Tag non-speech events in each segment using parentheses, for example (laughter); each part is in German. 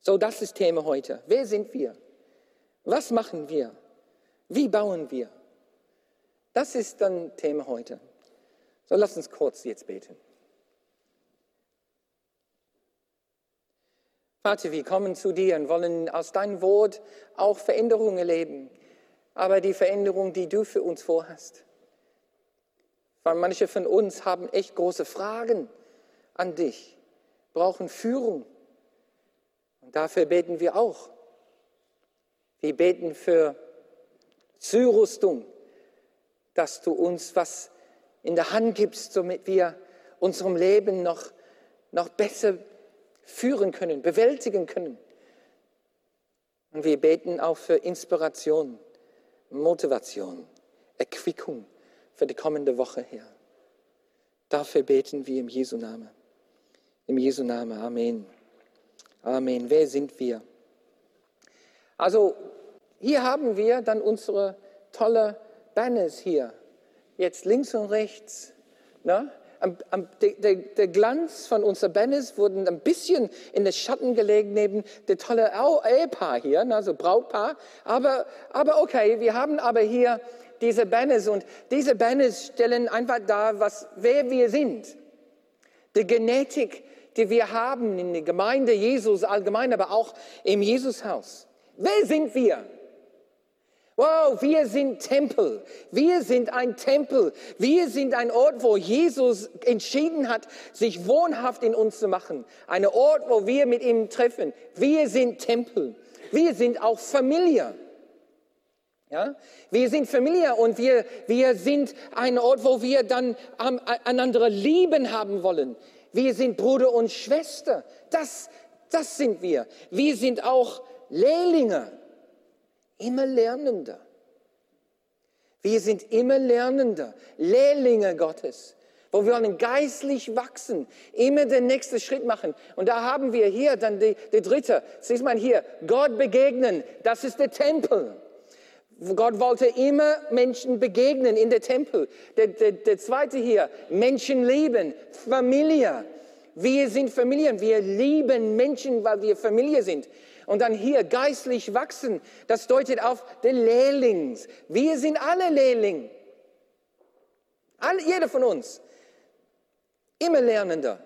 So, das ist Thema heute. Wer sind wir? Was machen wir? Wie bauen wir? Das ist dann Thema heute. So, lass uns kurz jetzt beten. Vater, wir kommen zu dir und wollen aus deinem Wort auch Veränderungen erleben, aber die Veränderung, die du für uns vorhast. Weil manche von uns haben echt große Fragen an dich, brauchen Führung. Dafür beten wir auch. Wir beten für Zurüstung, dass du uns was in der Hand gibst, damit wir unserem Leben noch, noch besser führen können, bewältigen können. Und wir beten auch für Inspiration, Motivation, Erquickung für die kommende Woche her. Dafür beten wir im Jesu Namen. Im Jesu Namen. Amen. Amen. Wer sind wir? Also hier haben wir dann unsere tolle Banners hier. Jetzt links und rechts. Ne? der, der, Glanz von unseren Banners wurde ein bisschen in den Schatten gelegt neben der tolle Ehepaar hier, also Brautpaar. Aber, aber okay, wir haben aber hier diese Banners und diese Banners stellen einfach dar, was, wer wir sind. Die Genetik, die wir haben in der Gemeinde Jesus allgemein, aber auch im Jesushaus. Wer sind wir? Wow, wir sind Tempel. Wir sind ein Tempel. Wir sind ein Ort, wo Jesus entschieden hat, sich wohnhaft in uns zu machen. Ein Ort, wo wir mit ihm treffen. Wir sind Tempel. Wir sind auch Familie. Ja? Wir sind Familie und wir, wir sind ein Ort, wo wir dann einander lieben haben wollen. Wir sind Bruder und Schwester. Das, das sind wir. Wir sind auch Lehrlinge immer Lernender. Wir sind immer Lernender, Lehrlinge Gottes, wo wir wollen geistlich wachsen, immer den nächsten Schritt machen. Und da haben wir hier dann die, die dritte, siehst man hier, Gott begegnen, das ist der Tempel. Gott wollte immer Menschen begegnen in der Tempel. Der, der, der zweite hier, Menschen lieben, Familie. Wir sind Familien, wir lieben Menschen, weil wir Familie sind. Und dann hier geistlich wachsen, das deutet auf den Lehrlings. Wir sind alle Lehrling. Alle, jeder von uns. Immer Lernender.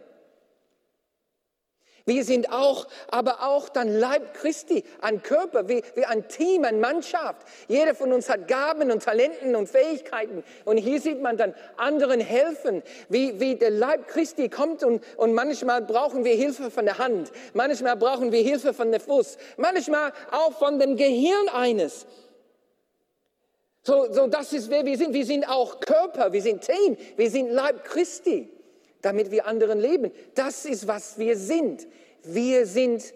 Wir sind auch, aber auch dann Leib Christi, ein Körper, wie, wie ein Team, eine Mannschaft. Jeder von uns hat Gaben und Talenten und Fähigkeiten. Und hier sieht man dann anderen helfen, wie, wie der Leib Christi kommt und, und manchmal brauchen wir Hilfe von der Hand. Manchmal brauchen wir Hilfe von der Fuß. Manchmal auch von dem Gehirn eines. So, so das ist wer wir sind. Wir sind auch Körper, wir sind Team, wir sind Leib Christi damit wir anderen leben. Das ist, was wir sind. Wir sind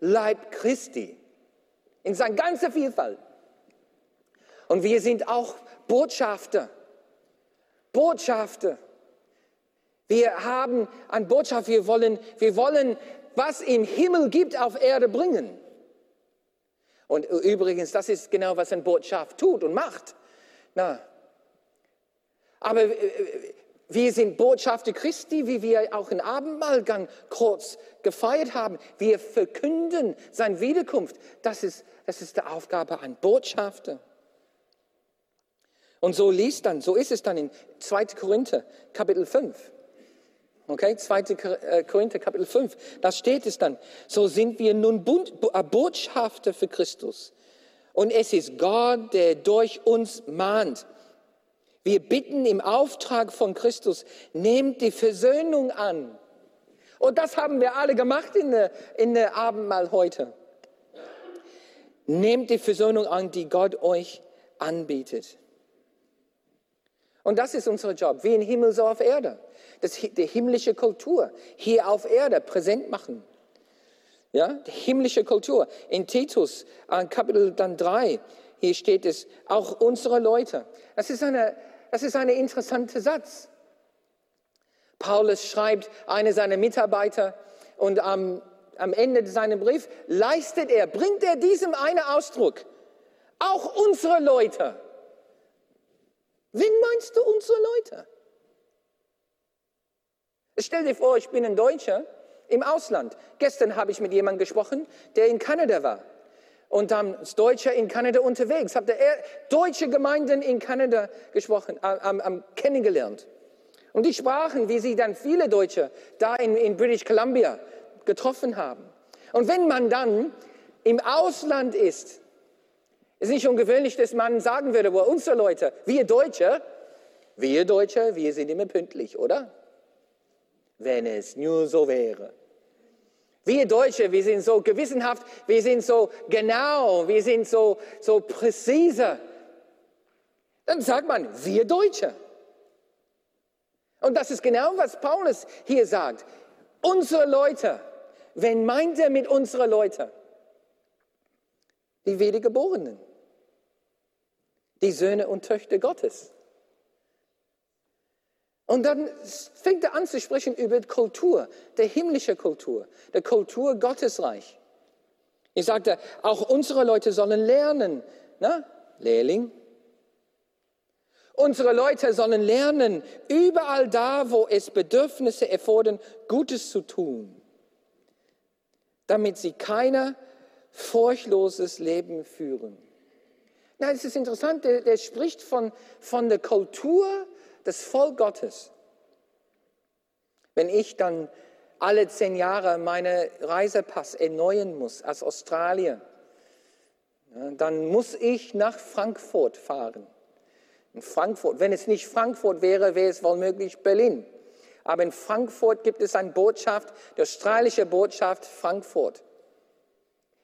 Leib Christi in seiner ganzen Vielfalt. Und wir sind auch Botschafter. Botschafter. Wir haben eine Botschaft, wir wollen, wir wollen, was im Himmel gibt, auf Erde bringen. Und übrigens, das ist genau, was eine Botschaft tut und macht. Na, aber äh, wir sind Botschafter Christi, wie wir auch in Abendmahlgang kurz gefeiert haben. Wir verkünden seine Wiederkunft. Das ist, das ist die Aufgabe ein Botschafter. Und so liest dann, so ist es dann in 2. Korinther, Kapitel 5. Okay, 2. Äh, Korinther, Kapitel 5. Da steht es dann. So sind wir nun äh, Botschafter für Christus. Und es ist Gott, der durch uns mahnt. Wir bitten im Auftrag von Christus, nehmt die Versöhnung an. Und das haben wir alle gemacht in der, in der Abendmahl heute. Nehmt die Versöhnung an, die Gott euch anbietet. Und das ist unser Job, wie im Himmel so auf Erde. Das, die himmlische Kultur hier auf Erde präsent machen. Ja, die himmlische Kultur. In Titus, Kapitel dann 3, hier steht es, auch unsere Leute. Das ist eine, das ist ein interessanter Satz. Paulus schreibt eine seiner Mitarbeiter und am, am Ende seines Briefs leistet er, bringt er diesem einen Ausdruck. Auch unsere Leute. Wen meinst du unsere Leute? Stell dir vor, ich bin ein Deutscher, im Ausland. Gestern habe ich mit jemandem gesprochen, der in Kanada war und dann als Deutscher in Kanada unterwegs, habe deutsche Gemeinden in Kanada gesprochen, äh, äh, kennengelernt. Und die sprachen, wie sie dann viele Deutsche da in, in British Columbia getroffen haben. Und wenn man dann im Ausland ist, ist nicht ungewöhnlich, dass man sagen würde, wo unsere Leute, wir Deutsche, wir Deutsche, wir sind immer pünktlich, oder? Wenn es nur so wäre. Wir Deutsche, wir sind so gewissenhaft, wir sind so genau, wir sind so, so präzise. Dann sagt man, wir Deutsche. Und das ist genau, was Paulus hier sagt. Unsere Leute. Wen meint er mit unsere Leute? Die Wiedergeborenen. Die Söhne und Töchter Gottes. Und dann fängt er an zu sprechen über Kultur, der himmlische Kultur, der Kultur Gottesreich. Ich sagte, auch unsere Leute sollen lernen. Na, Lehrling. Unsere Leute sollen lernen, überall da, wo es Bedürfnisse erfordern, Gutes zu tun, damit sie kein furchtloses Leben führen. Na, es ist interessant, der, der spricht von, von der Kultur das Volk Gottes. Wenn ich dann alle zehn Jahre meine Reisepass erneuern muss als Australier, dann muss ich nach Frankfurt fahren. In Frankfurt, wenn es nicht Frankfurt wäre, wäre es womöglich Berlin. Aber in Frankfurt gibt es eine Botschaft, die australische Botschaft Frankfurt.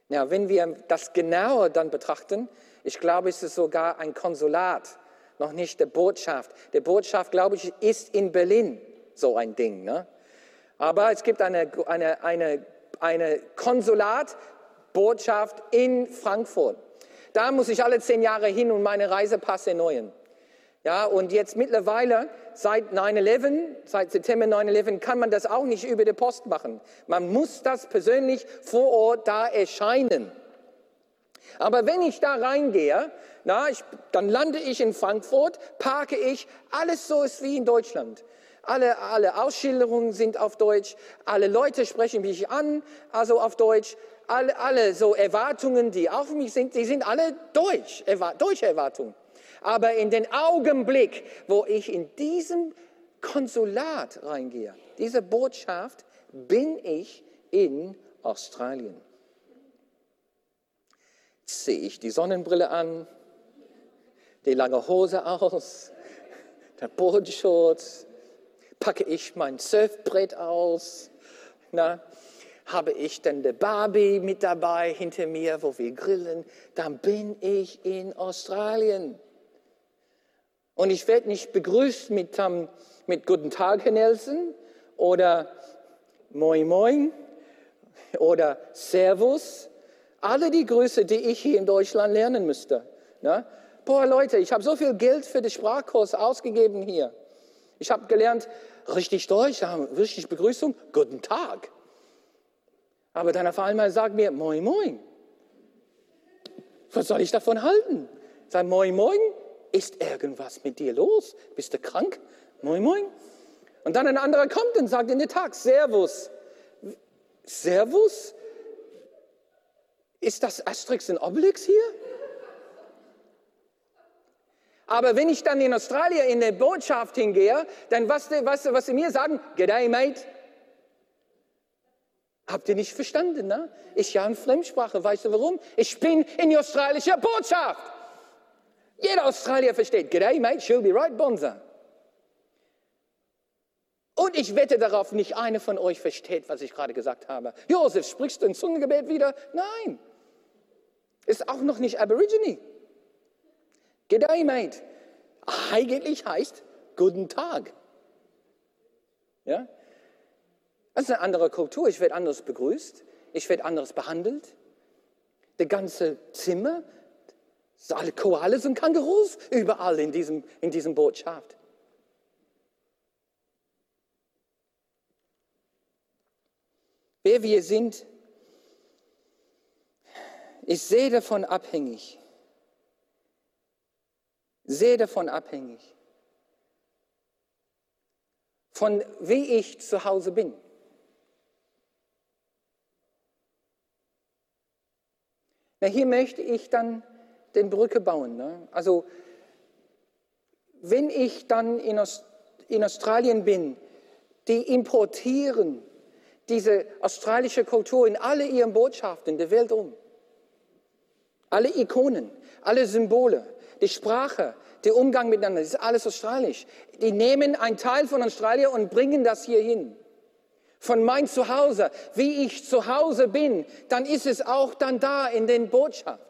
Ja, wenn wir das genauer dann betrachten, ich glaube, es ist sogar ein Konsulat noch nicht der Botschaft. Der Botschaft, glaube ich, ist in Berlin so ein Ding. Ne? Aber es gibt eine, eine, eine, eine Konsulatbotschaft in Frankfurt. Da muss ich alle zehn Jahre hin und meine Reisepass erneuern. Ja, und jetzt mittlerweile, seit 9-11, seit September 9-11, kann man das auch nicht über die Post machen. Man muss das persönlich vor Ort da erscheinen. Aber wenn ich da reingehe, na, ich, dann lande ich in Frankfurt, parke ich, alles so ist wie in Deutschland. Alle, alle Ausschilderungen sind auf Deutsch, alle Leute sprechen mich an, also auf Deutsch. Alle, alle so Erwartungen, die auf mich sind, die sind alle Deutsch, deutsche Erwartungen. Aber in den Augenblick, wo ich in diesem Konsulat reingehe, diese Botschaft, bin ich in Australien ziehe ich die Sonnenbrille an, die lange Hose aus, der Bodenschutz, packe ich mein Surfbrett aus, na, habe ich denn die Barbie mit dabei hinter mir, wo wir grillen, dann bin ich in Australien. Und ich werde nicht begrüßt mit, um, mit Guten Tag, Herr Nelson, oder Moin Moin, oder Servus, alle die Grüße, die ich hier in Deutschland lernen müsste. Ne? Boah, Leute, ich habe so viel Geld für den Sprachkurs ausgegeben hier. Ich habe gelernt, richtig Deutsch, richtig Begrüßung, guten Tag. Aber dann auf einmal sagt mir, moin, moin. Was soll ich davon halten? Sag, moin, moin, ist irgendwas mit dir los? Bist du krank? Moin, moin. Und dann ein anderer kommt und sagt in den Tag, Servus. Servus? Ist das Asterix und Obelix hier? Aber wenn ich dann in Australien in der Botschaft hingehe, dann was, was, was sie mir sagen, G'day, mate. Habt ihr nicht verstanden, ne? Ich ja in Fremdsprache, weißt du warum? Ich bin in die australische Botschaft. Jeder Australier versteht, G'day, mate, she'll be right, Bonza. Und ich wette darauf, nicht eine von euch versteht, was ich gerade gesagt habe. Josef, sprichst du ein Zungengebet wieder? Nein ist auch noch nicht Aborigine. G'day, mate. Eigentlich heißt Guten Tag. Ja? Das ist eine andere Kultur. Ich werde anders begrüßt. Ich werde anders behandelt. Das ganze Zimmer, alle Koalas und Kängurus, überall in diesem, in diesem Botschaft. Wer wir sind, ich sehe davon abhängig. Sehe davon abhängig. Von wie ich zu Hause bin. Na, hier möchte ich dann den Brücke bauen. Ne? Also, wenn ich dann in, Aust in Australien bin, die importieren diese australische Kultur in alle ihren Botschaften der Welt um. Alle Ikonen, alle Symbole, die Sprache, der Umgang miteinander, das ist alles australisch. Die nehmen einen Teil von Australien und bringen das hier hin. Von mein Zuhause, wie ich zu Hause bin, dann ist es auch dann da in den Botschaft.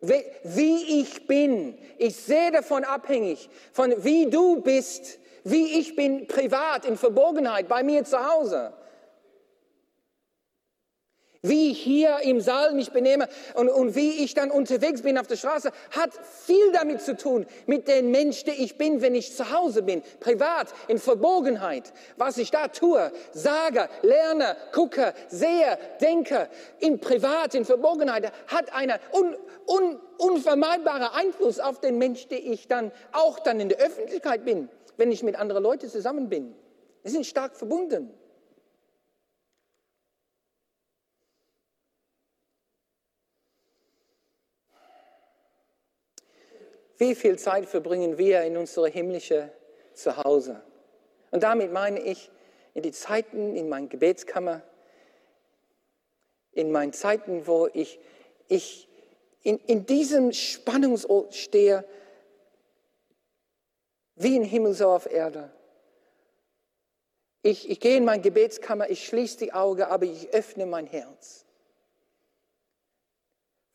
Wie ich bin, ich sehe davon abhängig, von wie du bist, wie ich bin privat in Verborgenheit bei mir zu Hause wie ich hier im Saal mich benehme und, und wie ich dann unterwegs bin auf der Straße, hat viel damit zu tun, mit dem Mensch, der ich bin, wenn ich zu Hause bin, privat, in Verborgenheit. Was ich da tue, sage, lerne, gucke, sehe, denke, in privat, in Verborgenheit, hat einen un, un, unvermeidbaren Einfluss auf den Mensch, der ich dann auch dann in der Öffentlichkeit bin, wenn ich mit anderen Leuten zusammen bin. Wir sind stark verbunden. Wie viel Zeit verbringen wir in unserem himmlischen Zuhause? Und damit meine ich in die Zeiten in meiner Gebetskammer, in meinen Zeiten, wo ich, ich in, in diesem Spannungsort stehe, wie im Himmel so auf Erde. Ich, ich gehe in meine Gebetskammer, ich schließe die Augen, aber ich öffne mein Herz.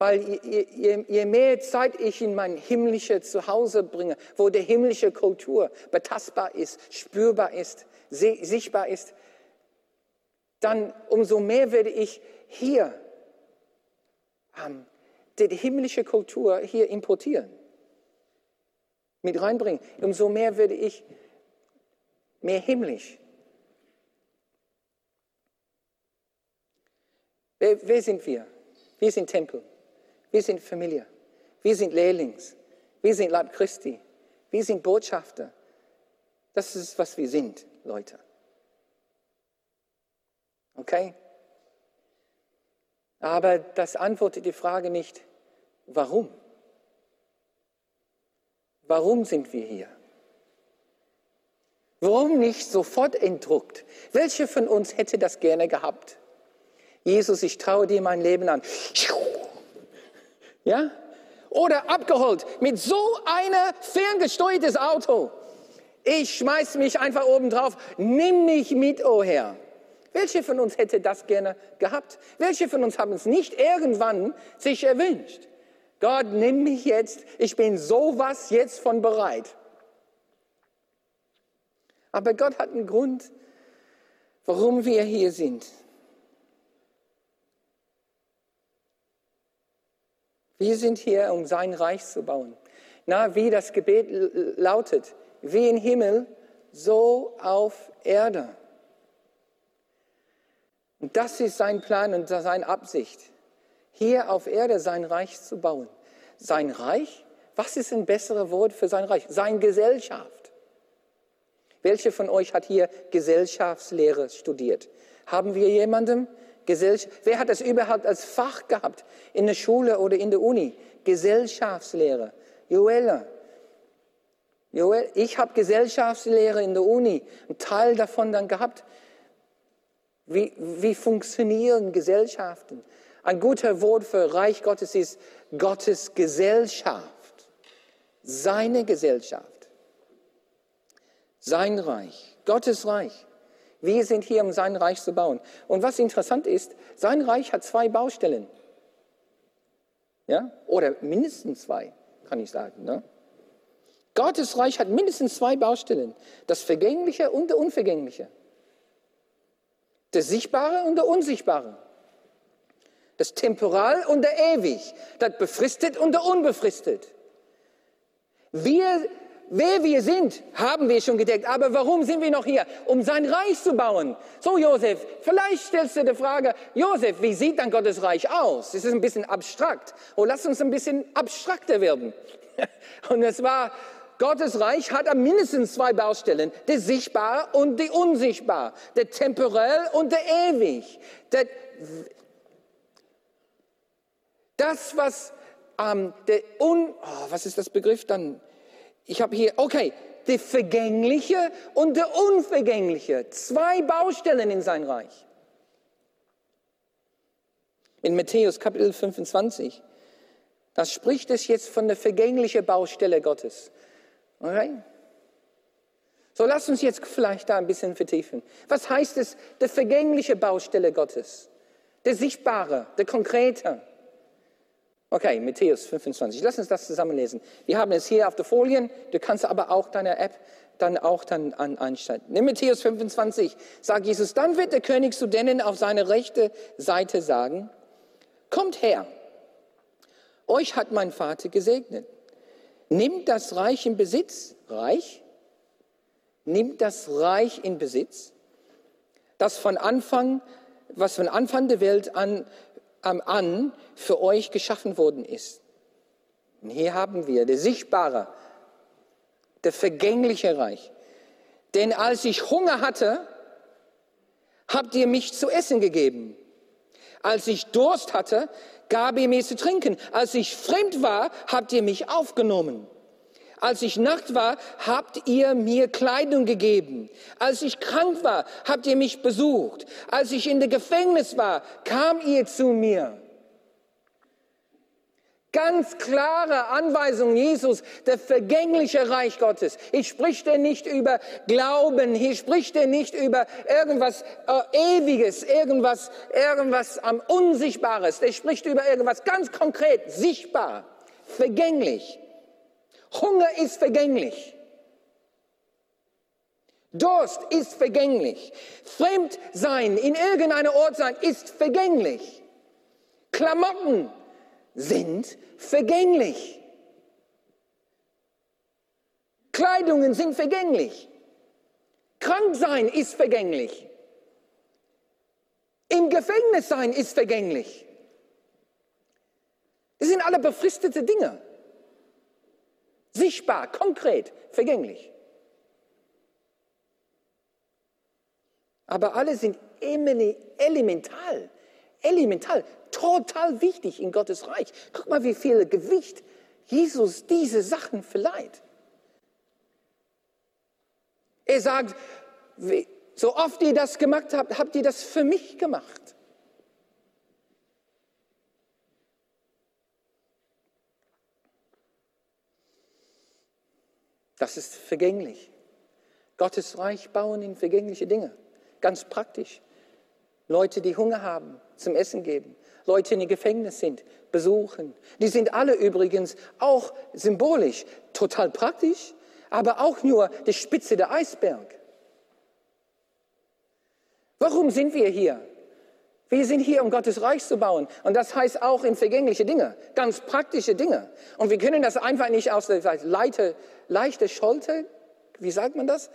Weil je, je, je, mehr Zeit ich in mein himmlisches Zuhause bringe, wo die himmlische Kultur betastbar ist, spürbar ist, sichtbar ist, dann umso mehr werde ich hier ähm, die, die himmlische Kultur hier importieren, mit reinbringen. Umso mehr werde ich mehr himmlisch. Wer, wer sind wir? Wir sind Tempel. Wir sind Familie. Wir sind Lehrlings. Wir sind Leib Christi. Wir sind Botschafter. Das ist, was wir sind, Leute. Okay? Aber das antwortet die Frage nicht, warum? Warum sind wir hier? Warum nicht sofort entdruckt? Welche von uns hätte das gerne gehabt? Jesus, ich traue dir mein Leben an. Ja? Oder abgeholt mit so einem ferngesteuertes Auto. Ich schmeiß mich einfach oben drauf. Nimm mich mit, oh Herr. Welche von uns hätte das gerne gehabt? Welche von uns haben es nicht irgendwann sich erwünscht? Gott, nimm mich jetzt. Ich bin sowas jetzt von bereit. Aber Gott hat einen Grund, warum wir hier sind. Wir sind hier, um sein Reich zu bauen. Na, wie das Gebet lautet, wie im Himmel, so auf Erde. Und das ist sein Plan und seine Absicht, hier auf Erde sein Reich zu bauen. Sein Reich? Was ist ein besseres Wort für sein Reich? Sein Gesellschaft. Welche von euch hat hier Gesellschaftslehre studiert? Haben wir jemanden. Wer hat das überhaupt als Fach gehabt in der Schule oder in der Uni? Gesellschaftslehre. Joella. Joel, ich habe Gesellschaftslehre in der Uni, einen Teil davon dann gehabt. Wie, wie funktionieren Gesellschaften? Ein guter Wort für Reich Gottes ist Gottes Gesellschaft. Seine Gesellschaft. Sein Reich. Gottes Reich. Wir sind hier, um sein Reich zu bauen. Und was interessant ist, sein Reich hat zwei Baustellen. Ja? Oder mindestens zwei, kann ich sagen. Ne? Gottes Reich hat mindestens zwei Baustellen. Das Vergängliche und das Unvergängliche. Das Sichtbare und das Unsichtbare. Das Temporal und das Ewig. Das Befristet und das Unbefristet. Wir Wer wir sind, haben wir schon gedeckt. Aber warum sind wir noch hier? Um sein Reich zu bauen. So, Josef, vielleicht stellst du die Frage, Josef, wie sieht dann Gottes Reich aus? Das ist ein bisschen abstrakt. Oh, lass uns ein bisschen abstrakter werden. (laughs) Und es war, Gottes Reich hat mindestens zwei Baustellen. Der Sichtbare und der Unsichtbare. Der Temporell und der Ewig. Der Das, was ähm, der Un, oh, was ist das Begriff dann? Ich habe hier, okay, der Vergängliche und der Unvergängliche. Zwei Baustellen in sein Reich. In Matthäus Kapitel 25, da spricht es jetzt von der vergänglichen Baustelle Gottes. Okay? So, lass uns jetzt vielleicht da ein bisschen vertiefen. Was heißt es, der vergängliche Baustelle Gottes? Der sichtbare, der konkrete. Okay, Matthäus 25. Lass uns das zusammenlesen. Wir haben es hier auf der Folien. Du kannst aber auch deine App dann auch dann an, einstellen. Nimm Matthäus 25, sagt Jesus, dann wird der König zu denen auf seine rechte Seite sagen, kommt her, euch hat mein Vater gesegnet. Nimmt das Reich in Besitz, Reich, nimmt das Reich in Besitz, das von Anfang, was von Anfang der Welt an, an für euch geschaffen worden ist. Und hier haben wir der sichtbare, der vergängliche Reich. Denn als ich Hunger hatte, habt ihr mich zu essen gegeben. Als ich Durst hatte, gab ihr mir zu trinken. Als ich fremd war, habt ihr mich aufgenommen. Als ich nackt war, habt ihr mir Kleidung gegeben. Als ich krank war, habt ihr mich besucht. Als ich in der Gefängnis war, kam ihr zu mir. Ganz klare Anweisung Jesus, der vergängliche Reich Gottes. Ich spricht er nicht über Glauben, hier spricht er nicht über irgendwas äh, Ewiges, irgendwas, irgendwas ähm, Unsichtbares. Er spricht über irgendwas ganz konkret, sichtbar, vergänglich. Hunger ist vergänglich. Durst ist vergänglich. Fremd sein, in irgendeiner Ort sein, ist vergänglich. Klamotten sind vergänglich. Kleidungen sind vergänglich. Krank sein ist vergänglich. Im Gefängnis sein ist vergänglich. Das sind alle befristete Dinge. Sichtbar, konkret, vergänglich. Aber alle sind elemental, elemental, total wichtig in Gottes Reich. Guck mal, wie viel Gewicht Jesus diese Sachen verleiht. Er sagt, so oft ihr das gemacht habt, habt ihr das für mich gemacht. Das ist vergänglich. Gottes Reich bauen in vergängliche Dinge. Ganz praktisch. Leute, die Hunger haben, zum Essen geben. Leute, die in Gefängnis sind, besuchen. Die sind alle übrigens auch symbolisch, total praktisch, aber auch nur die Spitze der Eisberg. Warum sind wir hier? Wir sind hier, um Gottes Reich zu bauen. Und das heißt auch in vergängliche Dinge, ganz praktische Dinge. Und wir können das einfach nicht aus der leichte, leichte Scholte, wie sagt man das?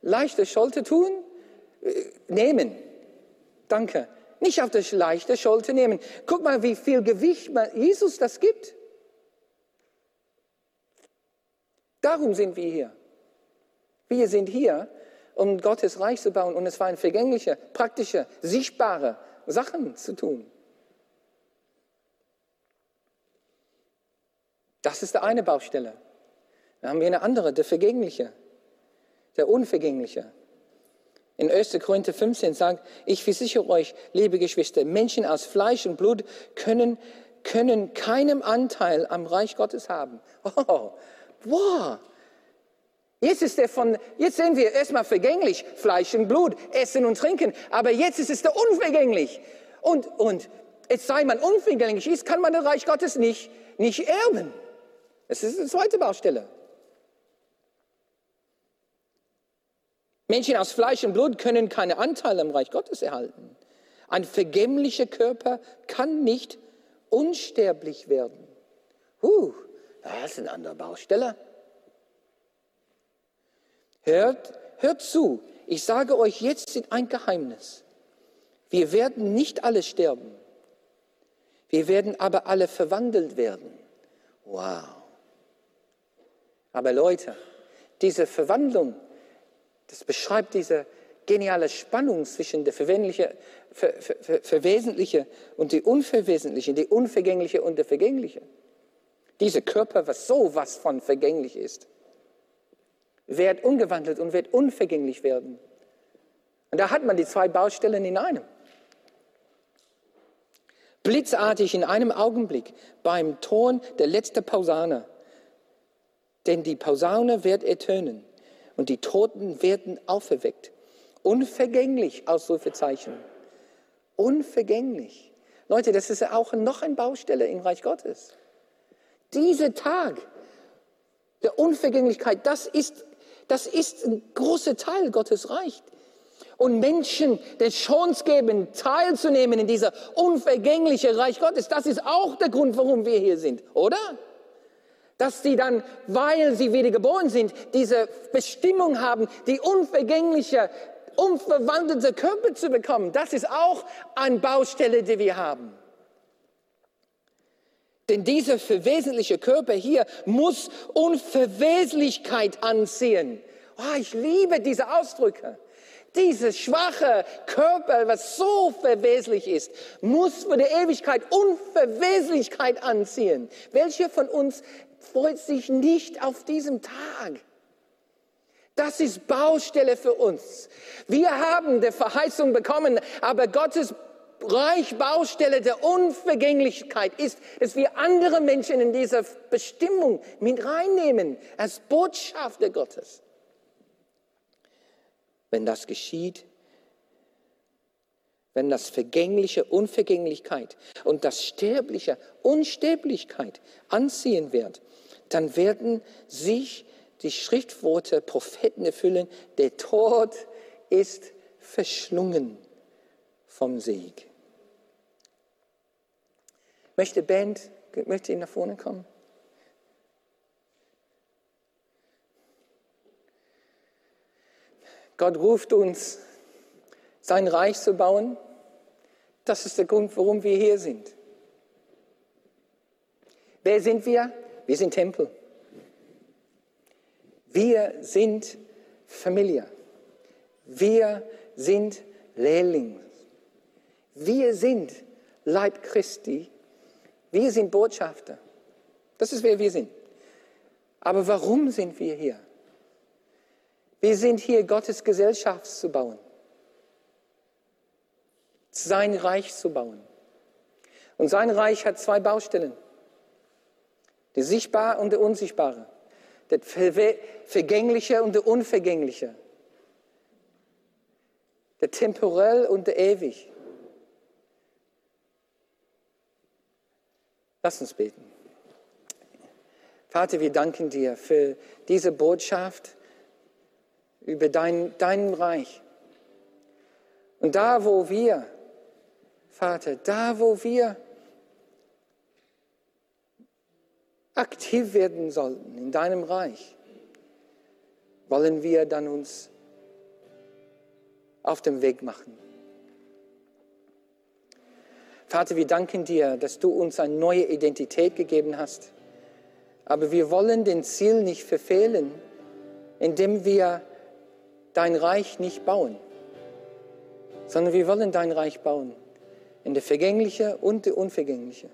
Leichte Scholte tun, äh, nehmen. Danke. Nicht auf das leichte Scholte nehmen. Guck mal, wie viel Gewicht Jesus das gibt. Darum sind wir hier. Wir sind hier, um Gottes Reich zu bauen. Und es war ein vergänglicher, praktischer, sichtbarer Sachen zu tun. Das ist der eine Baustelle. Dann haben wir eine andere, der Vergängliche, der Unvergängliche. In 1. Korinther 15 sagt, ich versichere euch, liebe Geschwister, Menschen aus Fleisch und Blut können, können keinen Anteil am Reich Gottes haben. (laughs) Oh, wow. Jetzt ist er von, jetzt sehen wir erstmal vergänglich, Fleisch und Blut, Essen und Trinken, aber jetzt ist es der unvergänglich. Und, und es sei man unvergänglich ist, kann man das Reich Gottes nicht, nicht erben. Das ist die zweite Baustelle. Menschen aus Fleisch und Blut können keine Anteile am Reich Gottes erhalten. Ein vergänglicher Körper kann nicht unsterblich werden. Huh, das ist eine andere Baustelle. Hört, hört zu, ich sage euch jetzt ein Geheimnis. Wir werden nicht alle sterben. Wir werden aber alle verwandelt werden. Wow. Aber Leute, diese Verwandlung, das beschreibt diese, geniale Spannung zwischen der Verwesentliche, ver, ver, Verwesentliche und die Unverwesentliche, die Unvergängliche und der Vergängliche. Dieser Körper, was so was von vergänglich ist, wird umgewandelt und wird unvergänglich werden. Und da hat man die zwei Baustellen in einem. Blitzartig in einem Augenblick beim Ton der letzten Pausane. Denn die Pausaune wird ertönen und die Toten werden auferweckt. Unvergänglich, Ausrufezeichen. Unvergänglich. Leute, das ist auch noch eine Baustelle im Reich Gottes. Dieser Tag der Unvergänglichkeit, das ist, das ist ein großer Teil Gottes Reich und Menschen die Chance geben, teilzunehmen in dieser unvergänglichen Reich Gottes. Das ist auch der Grund, warum wir hier sind, oder? Dass sie dann, weil sie wiedergeboren sind, diese Bestimmung haben, die unvergängliche, unverwandelte Körper zu bekommen. Das ist auch eine Baustelle, die wir haben. Denn dieser verwesentliche Körper hier muss Unverweslichkeit anziehen. Oh, ich liebe diese Ausdrücke. Dieses schwache Körper, was so verweslich ist, muss für die Ewigkeit Unverweslichkeit anziehen. Welcher von uns freut sich nicht auf diesen Tag? Das ist Baustelle für uns. Wir haben die Verheißung bekommen, aber Gottes Reich Baustelle der Unvergänglichkeit ist, dass wir andere Menschen in dieser Bestimmung mit reinnehmen als Botschafter Gottes. Wenn das geschieht, wenn das Vergängliche Unvergänglichkeit und das Sterbliche Unsterblichkeit anziehen wird, dann werden sich die Schriftworte Propheten erfüllen, der Tod ist verschlungen vom Sieg. Möchte Band, möchte ihn nach vorne kommen? Gott ruft uns, sein Reich zu bauen. Das ist der Grund, warum wir hier sind. Wer sind wir? Wir sind Tempel. Wir sind Familie. Wir sind Lehrling. Wir sind Leib Christi. Wir sind Botschafter. Das ist wer wir sind. Aber warum sind wir hier? Wir sind hier, Gottes Gesellschaft zu bauen, sein Reich zu bauen. Und sein Reich hat zwei Baustellen, der sichtbare und der unsichtbare, der vergängliche und der unvergängliche, der temporell und der ewig. Lass uns beten. Vater, wir danken dir für diese Botschaft über dein, dein Reich. Und da, wo wir, Vater, da, wo wir aktiv werden sollten in deinem Reich, wollen wir dann uns auf dem Weg machen. Vater, wir danken dir, dass du uns eine neue Identität gegeben hast. Aber wir wollen den Ziel nicht verfehlen, indem wir dein Reich nicht bauen, sondern wir wollen dein Reich bauen. In der vergängliche und der unvergängliche.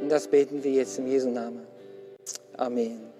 Und das beten wir jetzt im Jesu Namen. Amen.